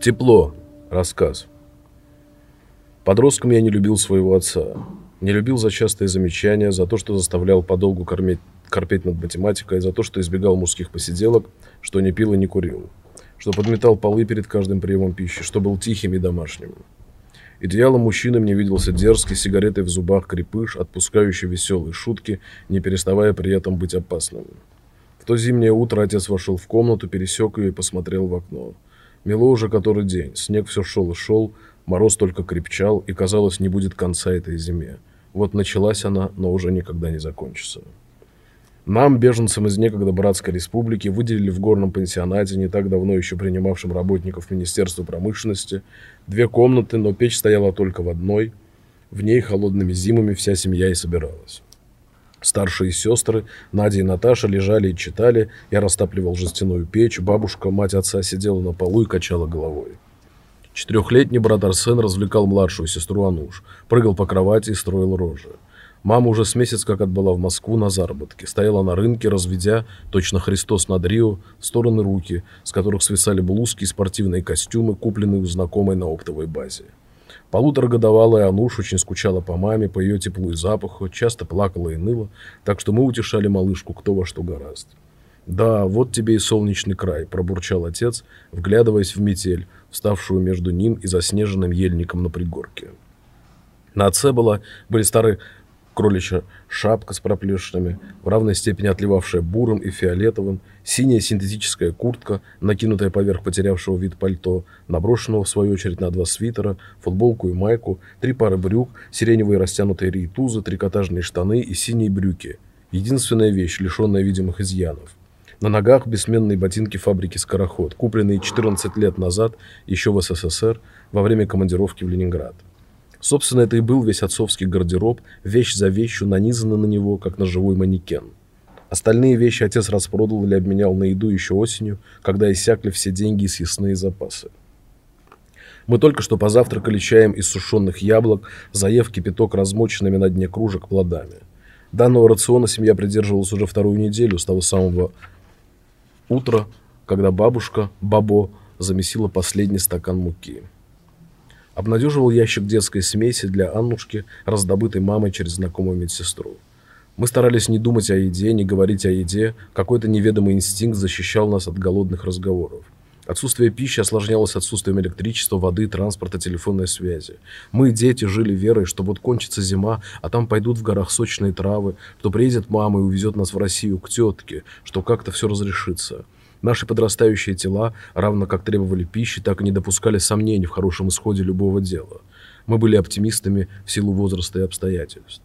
Тепло. Рассказ. Подростком я не любил своего отца. Не любил за частые замечания, за то, что заставлял подолгу кормить, корпеть над математикой, за то, что избегал мужских посиделок, что не пил и не курил, что подметал полы перед каждым приемом пищи, что был тихим и домашним. Идеалом мужчины мне виделся дерзкий, сигаретой в зубах крепыш, отпускающий веселые шутки, не переставая при этом быть опасным. В то зимнее утро отец вошел в комнату, пересек ее и посмотрел в окно. Мело уже который день, снег все шел и шел, мороз только крепчал, и, казалось, не будет конца этой зиме. Вот началась она, но уже никогда не закончится. Нам, беженцам из некогда Братской Республики, выделили в горном пансионате, не так давно еще принимавшим работников Министерства промышленности, две комнаты, но печь стояла только в одной. В ней холодными зимами вся семья и собиралась. Старшие сестры, Надя и Наташа, лежали и читали. Я растапливал жестяную печь. Бабушка, мать отца, сидела на полу и качала головой. Четырехлетний брат Арсен развлекал младшую сестру Ануш. Прыгал по кровати и строил рожи. Мама уже с месяц как отбыла в Москву на заработки. Стояла на рынке, разведя, точно Христос над Рио, в стороны руки, с которых свисали блузки и спортивные костюмы, купленные у знакомой на оптовой базе. Полуторагодовалая Ануш очень скучала по маме, по ее теплу и запаху, часто плакала и ныла, так что мы утешали малышку кто во что гораст. «Да, вот тебе и солнечный край», – пробурчал отец, вглядываясь в метель, вставшую между ним и заснеженным ельником на пригорке. На отце была, были старые кроличья шапка с проплешинами, в равной степени отливавшая бурым и фиолетовым, синяя синтетическая куртка, накинутая поверх потерявшего вид пальто, наброшенного в свою очередь на два свитера, футболку и майку, три пары брюк, сиреневые растянутые рейтузы, трикотажные штаны и синие брюки. Единственная вещь, лишенная видимых изъянов. На ногах бессменные ботинки фабрики «Скороход», купленные 14 лет назад еще в СССР во время командировки в Ленинград. Собственно, это и был весь отцовский гардероб, вещь за вещью нанизаны на него, как на живой манекен. Остальные вещи отец распродал или обменял на еду еще осенью, когда иссякли все деньги и съестные запасы. Мы только что позавтракали чаем из сушеных яблок, заев кипяток размоченными на дне кружек плодами. Данного рациона семья придерживалась уже вторую неделю, с того самого утра, когда бабушка, бабо, замесила последний стакан муки. Обнадеживал ящик детской смеси для Аннушки, раздобытой мамой через знакомую медсестру. Мы старались не думать о еде, не говорить о еде. Какой-то неведомый инстинкт защищал нас от голодных разговоров. Отсутствие пищи осложнялось отсутствием электричества, воды, транспорта, телефонной связи. Мы, дети, жили верой, что вот кончится зима, а там пойдут в горах сочные травы, что приедет мама и увезет нас в Россию к тетке, что как-то все разрешится. Наши подрастающие тела, равно как требовали пищи, так и не допускали сомнений в хорошем исходе любого дела. Мы были оптимистами в силу возраста и обстоятельств.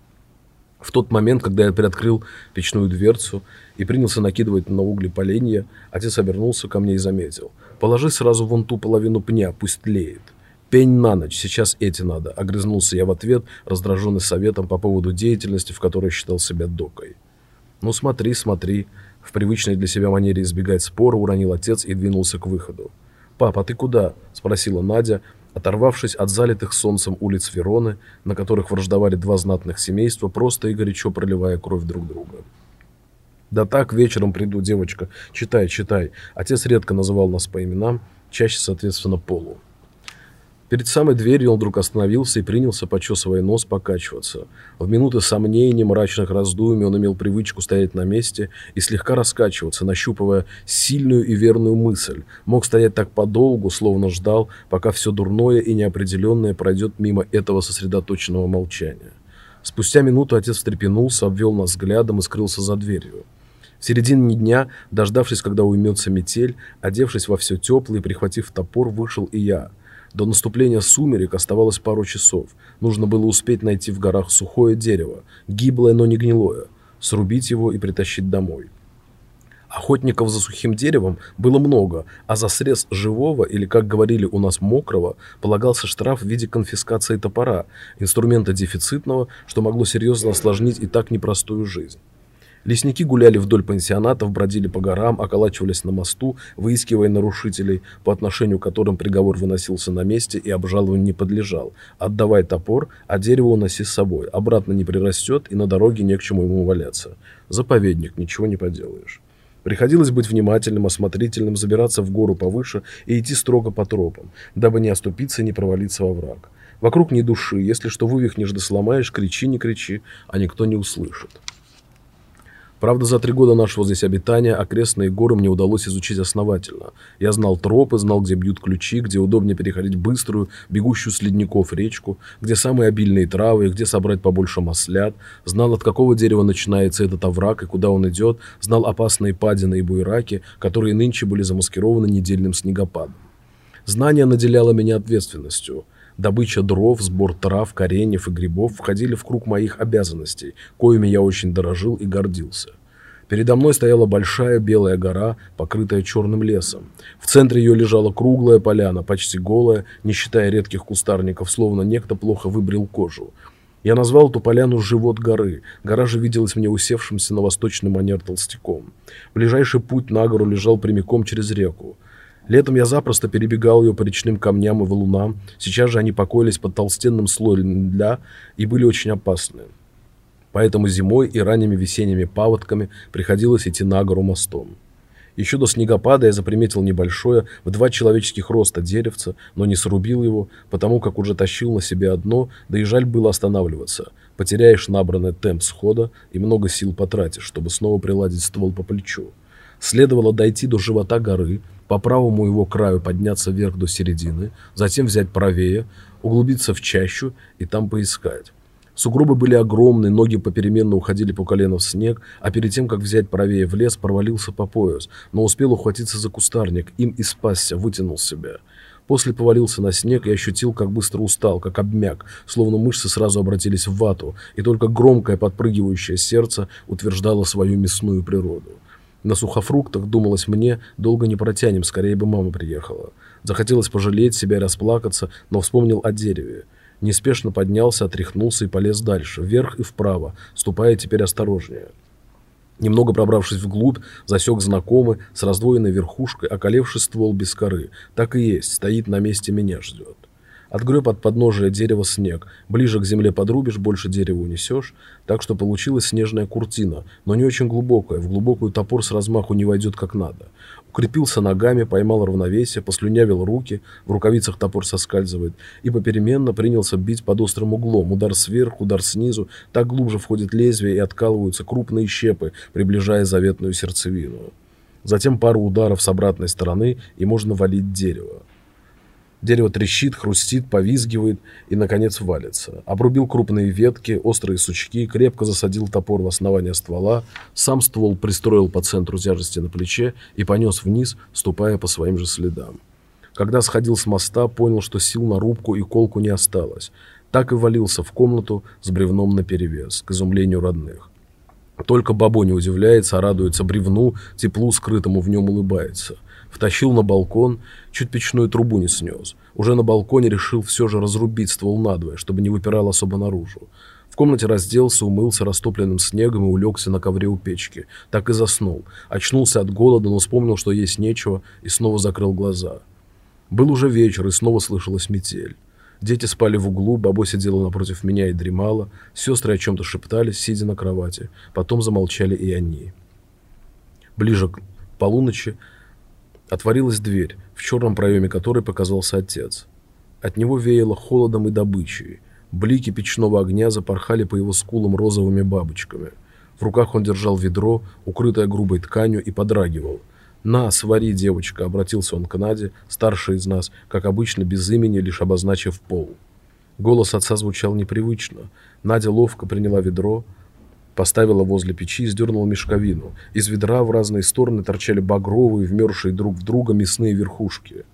В тот момент, когда я приоткрыл печную дверцу и принялся накидывать на угли поленья, отец обернулся ко мне и заметил. «Положи сразу вон ту половину пня, пусть тлеет». «Пень на ночь, сейчас эти надо», — огрызнулся я в ответ, раздраженный советом по поводу деятельности, в которой считал себя докой. «Ну смотри, смотри», в привычной для себя манере избегать спора уронил отец и двинулся к выходу. «Папа, а ты куда?» – спросила Надя, оторвавшись от залитых солнцем улиц Вероны, на которых враждовали два знатных семейства, просто и горячо проливая кровь друг друга. «Да так, вечером приду, девочка. Читай, читай». Отец редко называл нас по именам, чаще, соответственно, Полу. Перед самой дверью он вдруг остановился и принялся, почесывая нос, покачиваться. В минуты сомнений, мрачных раздумий он имел привычку стоять на месте и слегка раскачиваться, нащупывая сильную и верную мысль. Мог стоять так подолгу, словно ждал, пока все дурное и неопределенное пройдет мимо этого сосредоточенного молчания. Спустя минуту отец встрепенулся, обвел нас взглядом и скрылся за дверью. В середине дня, дождавшись, когда уймется метель, одевшись во все теплое и прихватив топор, вышел и я – до наступления сумерек оставалось пару часов. Нужно было успеть найти в горах сухое дерево, гиблое, но не гнилое, срубить его и притащить домой. Охотников за сухим деревом было много, а за срез живого, или, как говорили у нас, мокрого, полагался штраф в виде конфискации топора, инструмента дефицитного, что могло серьезно осложнить и так непростую жизнь. Лесники гуляли вдоль пансионатов, бродили по горам, околачивались на мосту, выискивая нарушителей, по отношению к которым приговор выносился на месте и обжалованию не подлежал. Отдавай топор, а дерево уноси с собой. Обратно не прирастет, и на дороге не к чему ему валяться. Заповедник, ничего не поделаешь. Приходилось быть внимательным, осмотрительным, забираться в гору повыше и идти строго по тропам, дабы не оступиться и не провалиться во враг. Вокруг ни души, если что вывихнешь да сломаешь, кричи, не кричи, а никто не услышит. Правда, за три года нашего здесь обитания окрестные горы мне удалось изучить основательно. Я знал тропы, знал, где бьют ключи, где удобнее переходить быструю, бегущую с ледников речку, где самые обильные травы, где собрать побольше маслят, знал, от какого дерева начинается этот овраг и куда он идет, знал опасные падины и буйраки, которые нынче были замаскированы недельным снегопадом. Знание наделяло меня ответственностью. Добыча дров, сбор трав, кореньев и грибов входили в круг моих обязанностей, коими я очень дорожил и гордился. Передо мной стояла большая белая гора, покрытая черным лесом. В центре ее лежала круглая поляна, почти голая, не считая редких кустарников, словно некто плохо выбрил кожу. Я назвал эту поляну «Живот горы». Гора же виделась мне усевшимся на восточный манер толстяком. Ближайший путь на гору лежал прямиком через реку. Летом я запросто перебегал ее по речным камням и валунам. Сейчас же они покоились под толстенным слоем льда и были очень опасны. Поэтому зимой и ранними весенними паводками приходилось идти на гору мостом. Еще до снегопада я заприметил небольшое, в два человеческих роста деревце, но не срубил его, потому как уже тащил на себе одно, да и жаль было останавливаться. Потеряешь набранный темп схода и много сил потратишь, чтобы снова приладить ствол по плечу. Следовало дойти до живота горы, по правому его краю подняться вверх до середины, затем взять правее, углубиться в чащу и там поискать. Сугробы были огромные, ноги попеременно уходили по колено в снег, а перед тем, как взять правее в лес, провалился по пояс, но успел ухватиться за кустарник, им и спасся, вытянул себя. После повалился на снег и ощутил, как быстро устал, как обмяк, словно мышцы сразу обратились в вату, и только громкое подпрыгивающее сердце утверждало свою мясную природу. На сухофруктах, думалось мне, долго не протянем, скорее бы мама приехала. Захотелось пожалеть себя и расплакаться, но вспомнил о дереве. Неспешно поднялся, отряхнулся и полез дальше, вверх и вправо, ступая теперь осторожнее. Немного пробравшись вглубь, засек знакомый, с раздвоенной верхушкой, околевший ствол без коры. Так и есть, стоит на месте, меня ждет. Отгреб от подножия дерева снег. Ближе к земле подрубишь, больше дерева унесешь. Так что получилась снежная куртина, но не очень глубокая. В глубокую топор с размаху не войдет как надо. Укрепился ногами, поймал равновесие, послюнявил руки, в рукавицах топор соскальзывает, и попеременно принялся бить под острым углом. Удар сверху, удар снизу. Так глубже входит лезвие и откалываются крупные щепы, приближая заветную сердцевину. Затем пару ударов с обратной стороны, и можно валить дерево. Дерево трещит, хрустит, повизгивает и, наконец, валится. Обрубил крупные ветки, острые сучки, крепко засадил топор в основание ствола, сам ствол пристроил по центру тяжести на плече и понес вниз, ступая по своим же следам. Когда сходил с моста, понял, что сил на рубку и колку не осталось. Так и валился в комнату с бревном наперевес, к изумлению родных. Только бабо не удивляется, а радуется бревну, теплу скрытому в нем улыбается – Втащил на балкон, чуть печную трубу не снес. Уже на балконе решил все же разрубить ствол надвое, чтобы не выпирал особо наружу. В комнате разделся, умылся растопленным снегом и улегся на ковре у печки. Так и заснул. Очнулся от голода, но вспомнил, что есть нечего, и снова закрыл глаза. Был уже вечер, и снова слышалась метель. Дети спали в углу, бабо сидела напротив меня и дремала. Сестры о чем-то шептались, сидя на кровати. Потом замолчали и они. Ближе к полуночи Отворилась дверь, в черном проеме которой показался отец. От него веяло холодом и добычей. Блики печного огня запорхали по его скулам розовыми бабочками. В руках он держал ведро, укрытое грубой тканью, и подрагивал. «На, свари, девочка!» — обратился он к Наде, старшей из нас, как обычно, без имени, лишь обозначив пол. Голос отца звучал непривычно. Надя ловко приняла ведро, Поставила возле печи и сдернула мешковину. Из ведра в разные стороны торчали багровые, вмерзшие друг в друга мясные верхушки.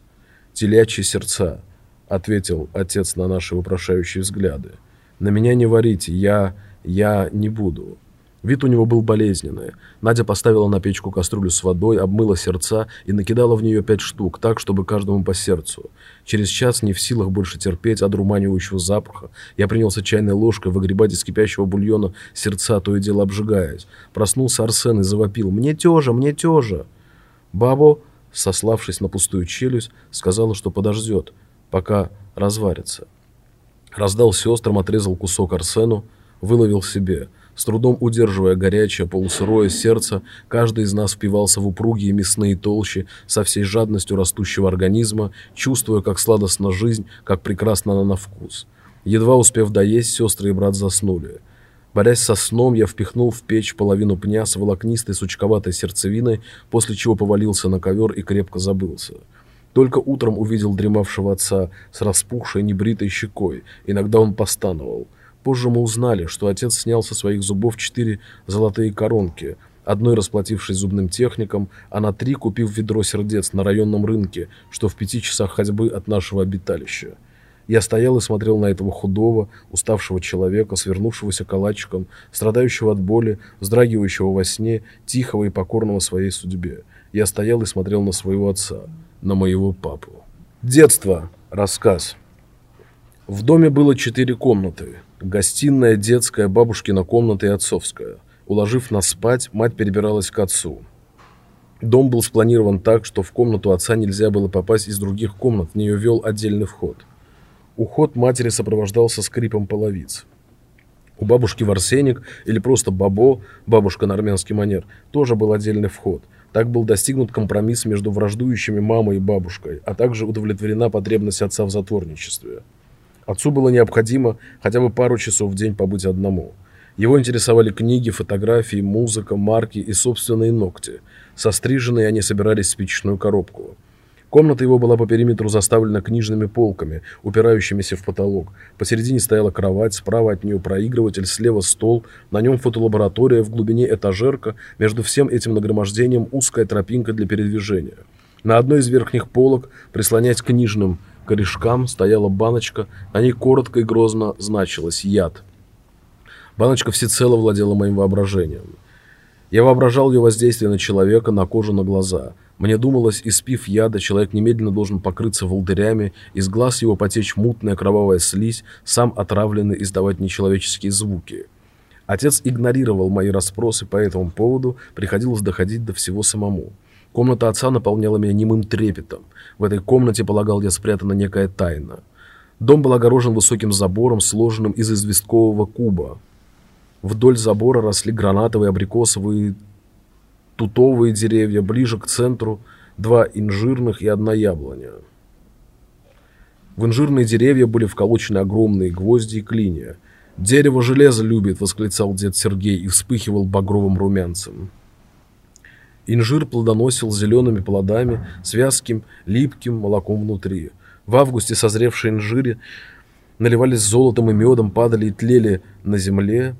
«Телячьи сердца», — ответил отец на наши вопрошающие взгляды. «На меня не варите, я... я не буду». Вид у него был болезненный. Надя поставила на печку кастрюлю с водой, обмыла сердца и накидала в нее пять штук, так, чтобы каждому по сердцу. Через час, не в силах больше терпеть одурманивающего запаха, я принялся чайной ложкой выгребать из кипящего бульона сердца, то и дело обжигаясь. Проснулся Арсен и завопил «Мне тёжа, мне тёжа!» Бабо, сославшись на пустую челюсть, сказала, что подождет, пока разварится. Раздал сестрам, отрезал кусок Арсену, выловил себе – с трудом удерживая горячее, полусырое сердце, каждый из нас впивался в упругие мясные толщи со всей жадностью растущего организма, чувствуя, как сладостна жизнь, как прекрасна она на вкус. Едва успев доесть, сестры и брат заснули. Борясь со сном, я впихнул в печь половину пня с волокнистой сучковатой сердцевиной, после чего повалился на ковер и крепко забылся. Только утром увидел дремавшего отца с распухшей небритой щекой. Иногда он постановал – Позже мы узнали, что отец снял со своих зубов четыре золотые коронки, одной расплатившись зубным техником, а на три купив ведро сердец на районном рынке, что в пяти часах ходьбы от нашего обиталища. Я стоял и смотрел на этого худого, уставшего человека, свернувшегося калачиком, страдающего от боли, вздрагивающего во сне, тихого и покорного своей судьбе. Я стоял и смотрел на своего отца, на моего папу. Детство. Рассказ. В доме было четыре комнаты. Гостиная, детская, бабушкина комната и отцовская. Уложив нас спать, мать перебиралась к отцу. Дом был спланирован так, что в комнату отца нельзя было попасть из других комнат, в нее вел отдельный вход. Уход матери сопровождался скрипом половиц. У бабушки Варсеник или просто Бабо, бабушка на армянский манер, тоже был отдельный вход. Так был достигнут компромисс между враждующими мамой и бабушкой, а также удовлетворена потребность отца в затворничестве. Отцу было необходимо хотя бы пару часов в день побыть одному. Его интересовали книги, фотографии, музыка, марки и собственные ногти. Состриженные они собирались в спичечную коробку. Комната его была по периметру заставлена книжными полками, упирающимися в потолок. Посередине стояла кровать, справа от нее проигрыватель, слева стол, на нем фотолаборатория, в глубине этажерка, между всем этим нагромождением узкая тропинка для передвижения. На одной из верхних полок, прислонясь к книжным корешкам стояла баночка, на ней коротко и грозно значилось «яд». Баночка всецело владела моим воображением. Я воображал ее воздействие на человека, на кожу, на глаза. Мне думалось, испив яда, человек немедленно должен покрыться волдырями, из глаз его потечь мутная кровавая слизь, сам отравленный издавать нечеловеческие звуки. Отец игнорировал мои расспросы по этому поводу, приходилось доходить до всего самому. Комната отца наполняла меня немым трепетом. В этой комнате, полагал я, спрятана некая тайна. Дом был огорожен высоким забором, сложенным из известкового куба. Вдоль забора росли гранатовые, абрикосовые, тутовые деревья, ближе к центру два инжирных и одна яблоня. В инжирные деревья были вколочены огромные гвозди и клинья. «Дерево железо любит!» — восклицал дед Сергей и вспыхивал багровым румянцем. Инжир плодоносил зелеными плодами с липким молоком внутри. В августе созревшие инжири наливались золотом и медом, падали и тлели на земле,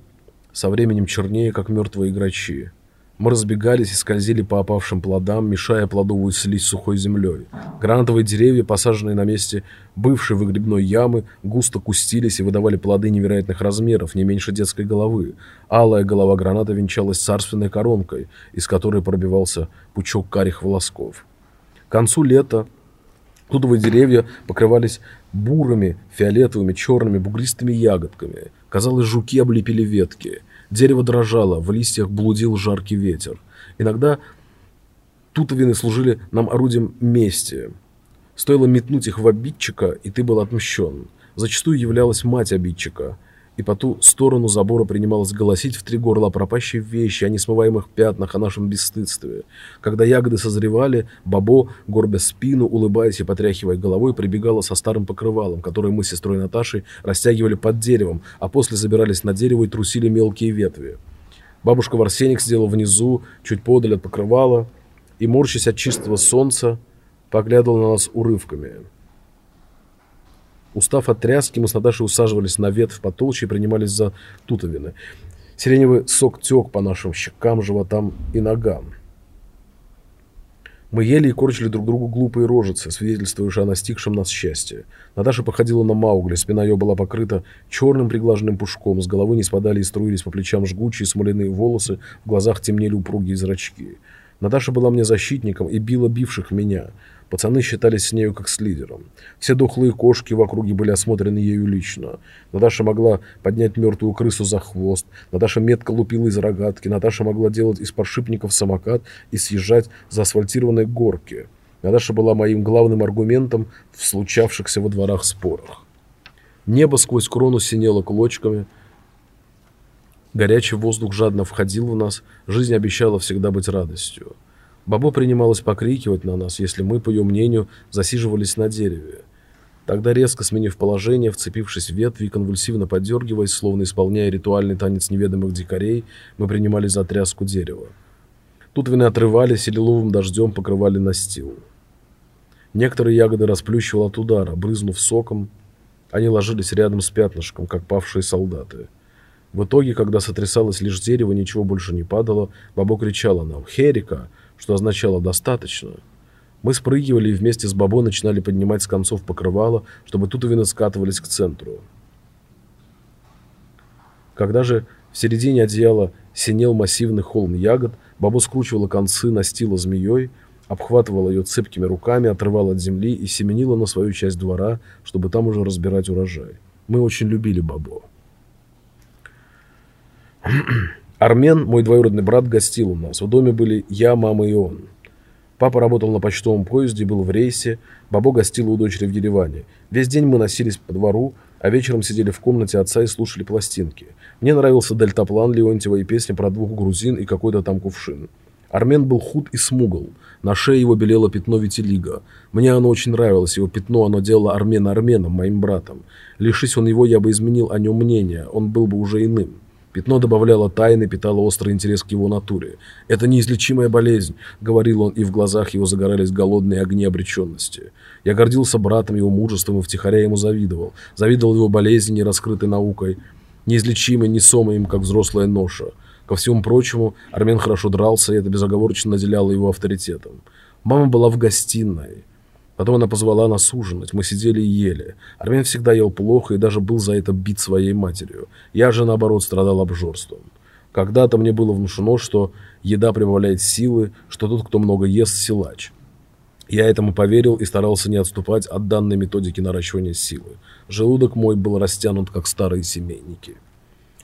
со временем чернее, как мертвые грачи. Мы разбегались и скользили по опавшим плодам, мешая плодовую слизь сухой землей. Гранатовые деревья, посаженные на месте бывшей выгребной ямы, густо кустились и выдавали плоды невероятных размеров, не меньше детской головы. Алая голова граната венчалась царственной коронкой, из которой пробивался пучок карих волосков. К концу лета Тутовые деревья покрывались бурыми, фиолетовыми, черными, бугристыми ягодками. Казалось, жуки облепили ветки. Дерево дрожало, в листьях блудил жаркий ветер. Иногда тутовины служили нам орудием мести. Стоило метнуть их в обидчика, и ты был отмщен. Зачастую являлась мать обидчика – и по ту сторону забора принималось голосить в три горла о пропащей вещи, о несмываемых пятнах, о нашем бесстыдстве. Когда ягоды созревали, Бабо, горбя спину, улыбаясь и потряхивая головой, прибегала со старым покрывалом, которое мы с сестрой Наташей растягивали под деревом, а после забирались на дерево и трусили мелкие ветви. Бабушка Варсеник сидела внизу, чуть подаль от покрывала, и, морщась от чистого солнца, поглядывала на нас урывками. Устав от тряски, мы с Наташей усаживались на ветвь потолще и принимались за тутовины. Сиреневый сок тек по нашим щекам, животам и ногам. Мы ели и корчили друг другу глупые рожицы, свидетельствующие о настигшем нас счастье. Наташа походила на Маугли, спина ее была покрыта черным приглаженным пушком, с головы не спадали и струились по плечам жгучие смоляные волосы, в глазах темнели упругие зрачки. Наташа была мне защитником и била бивших меня. Пацаны считались с нею как с лидером. Все дохлые кошки в округе были осмотрены ею лично. Наташа могла поднять мертвую крысу за хвост. Наташа метко лупила из рогатки. Наташа могла делать из подшипников самокат и съезжать за асфальтированной горки. Наташа была моим главным аргументом в случавшихся во дворах спорах. Небо сквозь крону синело клочками. Горячий воздух жадно входил в нас. Жизнь обещала всегда быть радостью. Бабо принималась покрикивать на нас, если мы, по ее мнению, засиживались на дереве. Тогда, резко сменив положение, вцепившись в ветви и конвульсивно подергиваясь, словно исполняя ритуальный танец неведомых дикарей, мы принимались за тряску дерева. Тут вины отрывались и лиловым дождем покрывали настил. Некоторые ягоды расплющивал от удара, брызнув соком, они ложились рядом с пятнышком, как павшие солдаты. В итоге, когда сотрясалось лишь дерево, ничего больше не падало, Бабо кричала нам «Херика!» что означало «достаточно». Мы спрыгивали и вместе с Бабо начинали поднимать с концов покрывало, чтобы тутовины скатывались к центру. Когда же в середине одеяла синел массивный холм ягод, Бабо скручивала концы настила змеей, обхватывала ее цепкими руками, отрывала от земли и семенила на свою часть двора, чтобы там уже разбирать урожай. Мы очень любили Бабо. Армен, мой двоюродный брат, гостил у нас. В доме были я, мама и он. Папа работал на почтовом поезде, был в рейсе. Бабо гостила у дочери в Ереване. Весь день мы носились по двору, а вечером сидели в комнате отца и слушали пластинки. Мне нравился дельтаплан Леонтьева и песня про двух грузин и какой-то там кувшин. Армен был худ и смугл. На шее его белело пятно витилиго. Мне оно очень нравилось, его пятно, оно делало Армена Арменом, моим братом. Лишись он его, я бы изменил о нем мнение, он был бы уже иным. Пятно добавляло тайны, питало острый интерес к его натуре. «Это неизлечимая болезнь», — говорил он, и в глазах его загорались голодные огни обреченности. Я гордился братом, его мужеством и втихаря ему завидовал. Завидовал его болезни, не раскрытой наукой, неизлечимой, несомой им, как взрослая ноша. Ко всему прочему, Армен хорошо дрался, и это безоговорочно наделяло его авторитетом. Мама была в гостиной. Потом она позвала нас ужинать. Мы сидели и ели. Армен всегда ел плохо и даже был за это бит своей матерью. Я же, наоборот, страдал обжорством. Когда-то мне было внушено, что еда прибавляет силы, что тот, кто много ест, силач. Я этому поверил и старался не отступать от данной методики наращивания силы. Желудок мой был растянут, как старые семейники.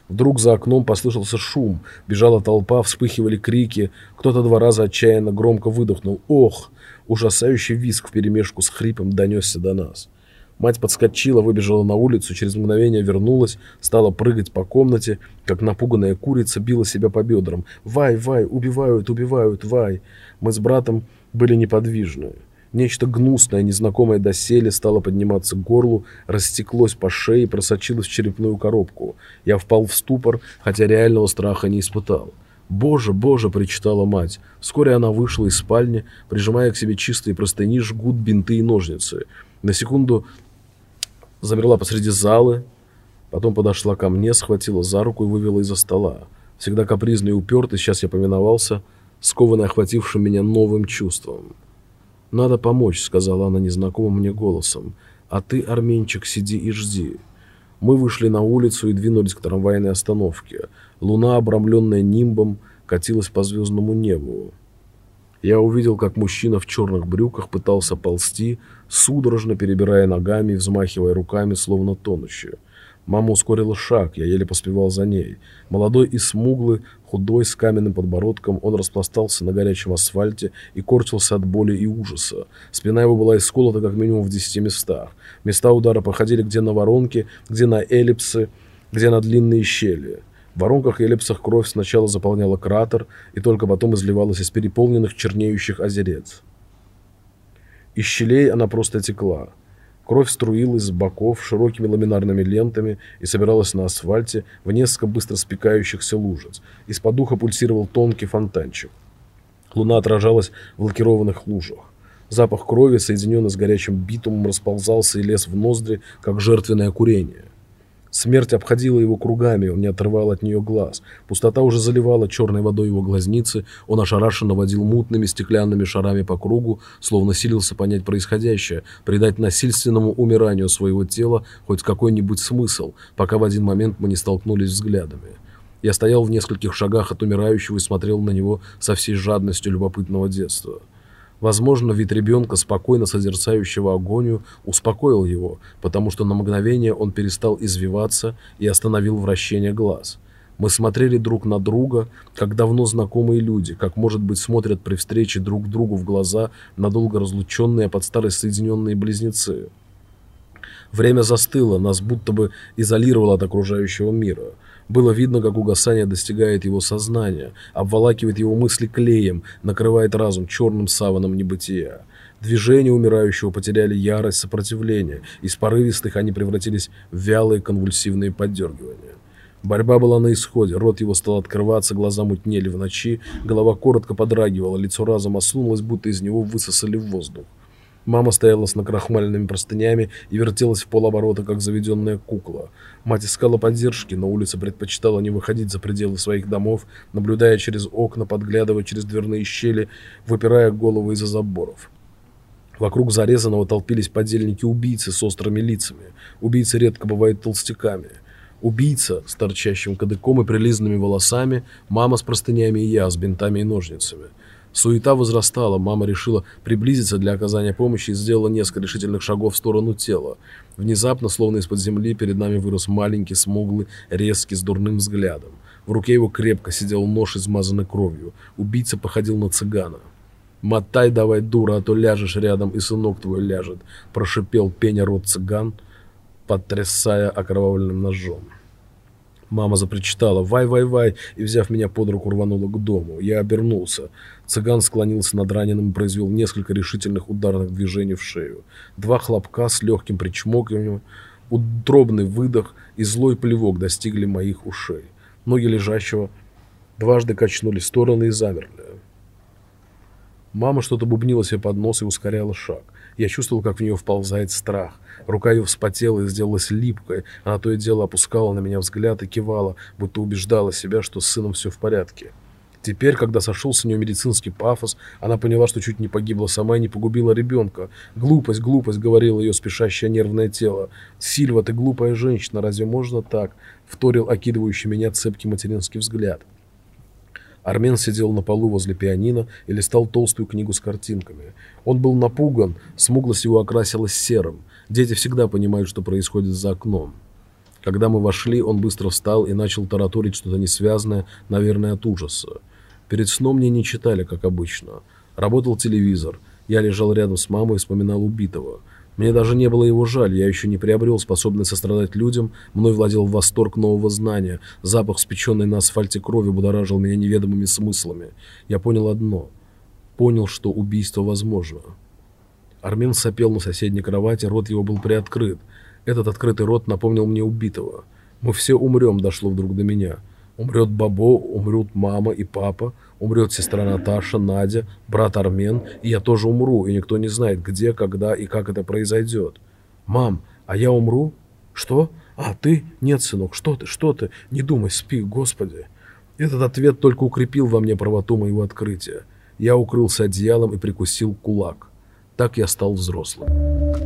Вдруг за окном послышался шум, бежала толпа, вспыхивали крики. Кто-то два раза отчаянно громко выдохнул «Ох!» Ужасающий визг вперемешку с хрипом донесся до нас. Мать подскочила, выбежала на улицу, через мгновение вернулась, стала прыгать по комнате, как напуганная курица била себя по бедрам. «Вай, Вай, убивают, убивают, Вай!» Мы с братом были неподвижны. Нечто гнусное, незнакомое доселе, стало подниматься к горлу, растеклось по шее просочилось в черепную коробку. Я впал в ступор, хотя реального страха не испытал. «Боже, боже!» – причитала мать. Вскоре она вышла из спальни, прижимая к себе чистые простыни, жгут, бинты и ножницы. На секунду замерла посреди залы, потом подошла ко мне, схватила за руку и вывела из-за стола. Всегда капризный и упертый, сейчас я повиновался, скованный охватившим меня новым чувством. «Надо помочь», — сказала она незнакомым мне голосом. «А ты, Арменчик, сиди и жди». Мы вышли на улицу и двинулись к трамвайной остановке. Луна, обрамленная нимбом, катилась по звездному небу. Я увидел, как мужчина в черных брюках пытался ползти, судорожно перебирая ногами и взмахивая руками, словно тонущий. Мама ускорила шаг, я еле поспевал за ней. Молодой и смуглый, худой, с каменным подбородком, он распластался на горячем асфальте и корчился от боли и ужаса. Спина его была исколота как минимум в десяти местах. Места удара походили где на воронки, где на эллипсы, где на длинные щели. В воронках и эллипсах кровь сначала заполняла кратер и только потом изливалась из переполненных чернеющих озерец. Из щелей она просто текла. Кровь струилась с боков широкими ламинарными лентами и собиралась на асфальте в несколько быстро спекающихся лужиц. Из-под уха пульсировал тонкий фонтанчик. Луна отражалась в лакированных лужах. Запах крови, соединенный с горячим битумом, расползался и лез в ноздри, как жертвенное курение. Смерть обходила его кругами, он не отрывал от нее глаз. Пустота уже заливала черной водой его глазницы, он ошарашенно водил мутными стеклянными шарами по кругу, словно силился понять происходящее, придать насильственному умиранию своего тела хоть какой-нибудь смысл, пока в один момент мы не столкнулись взглядами. Я стоял в нескольких шагах от умирающего и смотрел на него со всей жадностью любопытного детства. Возможно, вид ребенка, спокойно созерцающего агонию, успокоил его, потому что на мгновение он перестал извиваться и остановил вращение глаз. Мы смотрели друг на друга, как давно знакомые люди, как, может быть, смотрят при встрече друг другу в глаза надолго разлученные под старость соединенные близнецы. Время застыло, нас будто бы изолировало от окружающего мира – было видно, как угасание достигает его сознания, обволакивает его мысли клеем, накрывает разум черным саваном небытия. Движения умирающего потеряли ярость сопротивления, из порывистых они превратились в вялые конвульсивные поддергивания. Борьба была на исходе, рот его стал открываться, глаза мутнели в ночи, голова коротко подрагивала, лицо разом осунулось, будто из него высосали воздух. Мама стояла с накрахмаленными простынями и вертелась в полоборота, как заведенная кукла. Мать искала поддержки, но улица предпочитала не выходить за пределы своих домов, наблюдая через окна, подглядывая через дверные щели, выпирая головы из-за заборов. Вокруг зарезанного толпились подельники-убийцы с острыми лицами. Убийцы редко бывают толстяками. Убийца с торчащим кадыком и прилизанными волосами, мама с простынями и я с бинтами и ножницами – Суета возрастала, мама решила приблизиться для оказания помощи и сделала несколько решительных шагов в сторону тела. Внезапно, словно из-под земли, перед нами вырос маленький, смуглый, резкий, с дурным взглядом. В руке его крепко сидел нож, измазанный кровью. Убийца походил на цыгана. «Мотай давай, дура, а то ляжешь рядом, и сынок твой ляжет», – прошипел пеня рот цыган, потрясая окровавленным ножом. Мама запричитала «Вай-вай-вай!» и, взяв меня под руку, рванула к дому. Я обернулся. Цыган склонился над раненым и произвел несколько решительных ударных движений в шею. Два хлопка с легким причмокиванием, утробный выдох и злой плевок достигли моих ушей. Ноги лежащего дважды качнулись в стороны и замерли. Мама что-то бубнила себе под нос и ускоряла шаг. Я чувствовал, как в нее вползает страх. Рука ее вспотела и сделалась липкой. Она то и дело опускала на меня взгляд и кивала, будто убеждала себя, что с сыном все в порядке. Теперь, когда сошел с нее медицинский пафос, она поняла, что чуть не погибла сама и не погубила ребенка. «Глупость, глупость», — говорило ее спешащее нервное тело. «Сильва, ты глупая женщина, разве можно так?» — вторил окидывающий меня цепкий материнский взгляд. Армен сидел на полу возле пианино и листал толстую книгу с картинками. Он был напуган, смуглость его окрасилась серым. Дети всегда понимают, что происходит за окном. Когда мы вошли, он быстро встал и начал тараторить что-то несвязное, наверное, от ужаса. Перед сном мне не читали, как обычно. Работал телевизор. Я лежал рядом с мамой и вспоминал убитого. Мне даже не было его жаль, я еще не приобрел способность сострадать людям, мной владел восторг нового знания, запах спеченной на асфальте крови будоражил меня неведомыми смыслами. Я понял одно. Понял, что убийство возможно. Армен сопел на соседней кровати, рот его был приоткрыт. Этот открытый рот напомнил мне убитого. Мы все умрем, дошло вдруг до меня. Умрет Бабо, умрут мама и папа, умрет сестра Наташа, Надя, брат Армен, и я тоже умру, и никто не знает, где, когда и как это произойдет. Мам, а я умру? Что? А, ты? Нет, сынок, что ты, что ты? Не думай, спи, Господи. Этот ответ только укрепил во мне правоту моего открытия. Я укрылся одеялом и прикусил кулак. Так я стал взрослым.